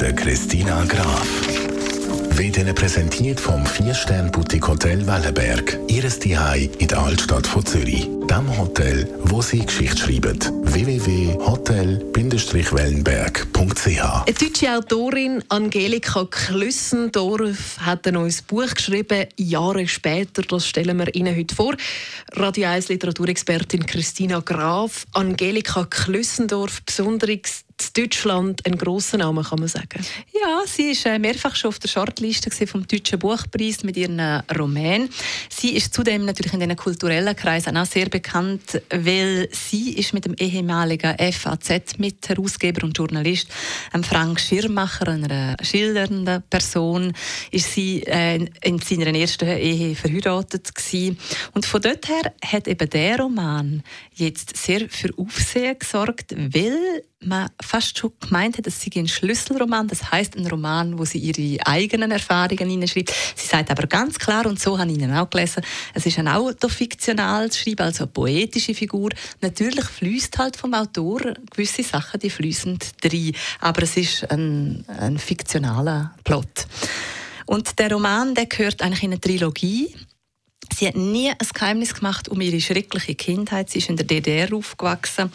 der Christina Graf. Wird Ihnen präsentiert vom 4-Stern-Boutique Hotel Wellenberg. Ihres Zuhause in der Altstadt von Zürich. Dem Hotel, wo Sie Geschichte schreiben. www.hotel-wellenberg.ch Eine deutsche Autorin, Angelika Klüssendorf, hat ein neues Buch geschrieben, Jahre später. Das stellen wir Ihnen heute vor. Radio 1 Literaturexpertin Christina Graf. Angelika Klüssendorf, besonderes Deutschland ein grosser Name, kann man sagen. Ja, sie ist äh, mehrfach schon auf der Shortliste vom Deutschen Buchpreis mit ihren äh, Roman. Sie ist zudem natürlich in den kulturellen Kreisen auch sehr bekannt, weil sie ist mit dem ehemaligen FAZ-Mitherausgeber und Journalist ähm, Frank Schirmacher, einer schildernden Person, ist sie äh, in seiner ersten Ehe verheiratet gewesen. Und von dort her hat eben der Roman jetzt sehr für Aufsehen gesorgt, weil man fast schon gemeint hat, es sei ein Schlüsselroman. Das heißt ein Roman, wo sie ihre eigenen Erfahrungen hineinschreibt. Sie sagt aber ganz klar, und so habe ich ihn auch gelesen, es ist ein autofiktionales Schreiben, also eine poetische Figur. Natürlich fließt halt vom Autor gewisse Sachen, die fließen drin. Aber es ist ein, ein fiktionaler Plot. Und der Roman, der gehört eigentlich in eine Trilogie. Sie hat nie ein Geheimnis gemacht um ihre schreckliche Kindheit. Sie ist in der DDR aufgewachsen.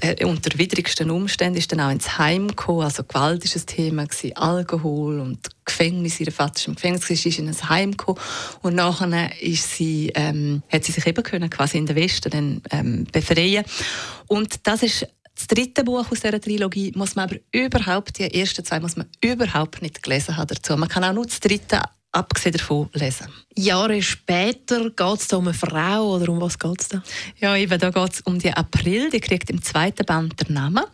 Äh, unter widrigsten Umständen ist dann auch ins Heim gekommen. Also Gewalt ist ein Thema, gewesen, Alkohol und Gefängnis. Ihr Vater ist im Gefängnis, sie ist in ein Heim gekommen. Und nachher ist sie, ähm, hat sie sich eben können, quasi in den Westen dann, ähm, befreien. Und das ist das dritte Buch aus dieser Trilogie muss man aber überhaupt, die ersten zwei muss man überhaupt nicht gelesen haben dazu. Man kann auch nur das dritte abgesehen davon lesen. Jahre später geht es da um eine Frau oder um was geht es da? Ja, eben, da geht es um die April, die kriegt im zweiten Band den Namen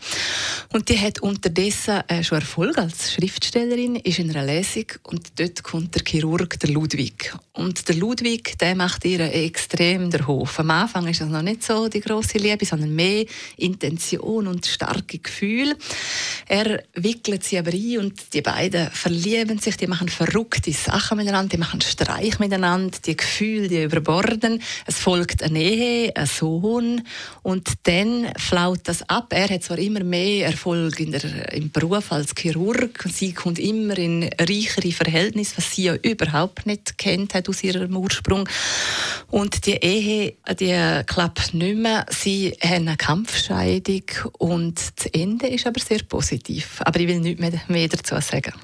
und die hat unterdessen äh, schon Erfolg als Schriftstellerin, ist in einer Lesung und dort kommt der Chirurg, der Ludwig. Und der Ludwig, der macht ihr extrem der Hof. Am Anfang ist das noch nicht so die große Liebe, sondern mehr Intention und starke Gefühl. Er wickelt sie aber ein und die beiden verlieben sich, die machen verrückte Sachen miteinander, die machen Streich miteinander, die Gefühle, die überborden. Es folgt eine Ehe, ein Sohn und dann flaut das ab. Er hat zwar immer mehr Erfolg in der, im Beruf als Chirurg, sie kommt immer in reichere Verhältnisse, was sie ja überhaupt nicht kennt hat aus ihrem Ursprung. Und die Ehe, die klappt nicht mehr. Sie haben eine Kampfscheidung und das Ende ist aber sehr positiv. Aber ich will nichts mehr, dazu sagen.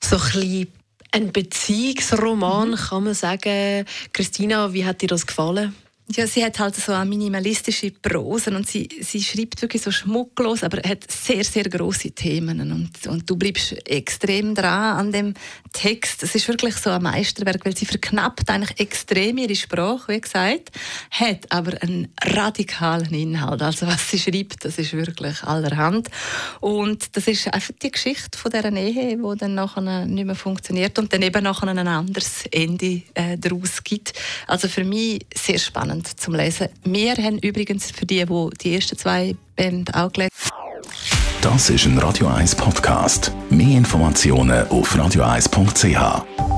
So ein ein Beziehungsroman, mhm. kann man sagen. Christina, wie hat dir das gefallen? Ja, sie hat halt so eine minimalistische Prosen und sie, sie schreibt wirklich so schmucklos, aber hat sehr, sehr große Themen und, und du bleibst extrem dran an dem Text. Es ist wirklich so ein Meisterwerk, weil sie verknappt eigentlich extrem ihre Sprache, wie gesagt, hat aber einen radikalen Inhalt. Also was sie schreibt, das ist wirklich allerhand. Und das ist einfach die Geschichte von dieser Ehe, die dann nachher nicht mehr funktioniert und dann eben nachher ein anderes Ende äh, daraus gibt. Also für mich sehr spannend spannend zum Lesen. Wir haben übrigens für die, die die ersten zwei Bände auch gelesen Das ist ein Radio 1 Podcast. Mehr Informationen auf radio1.ch.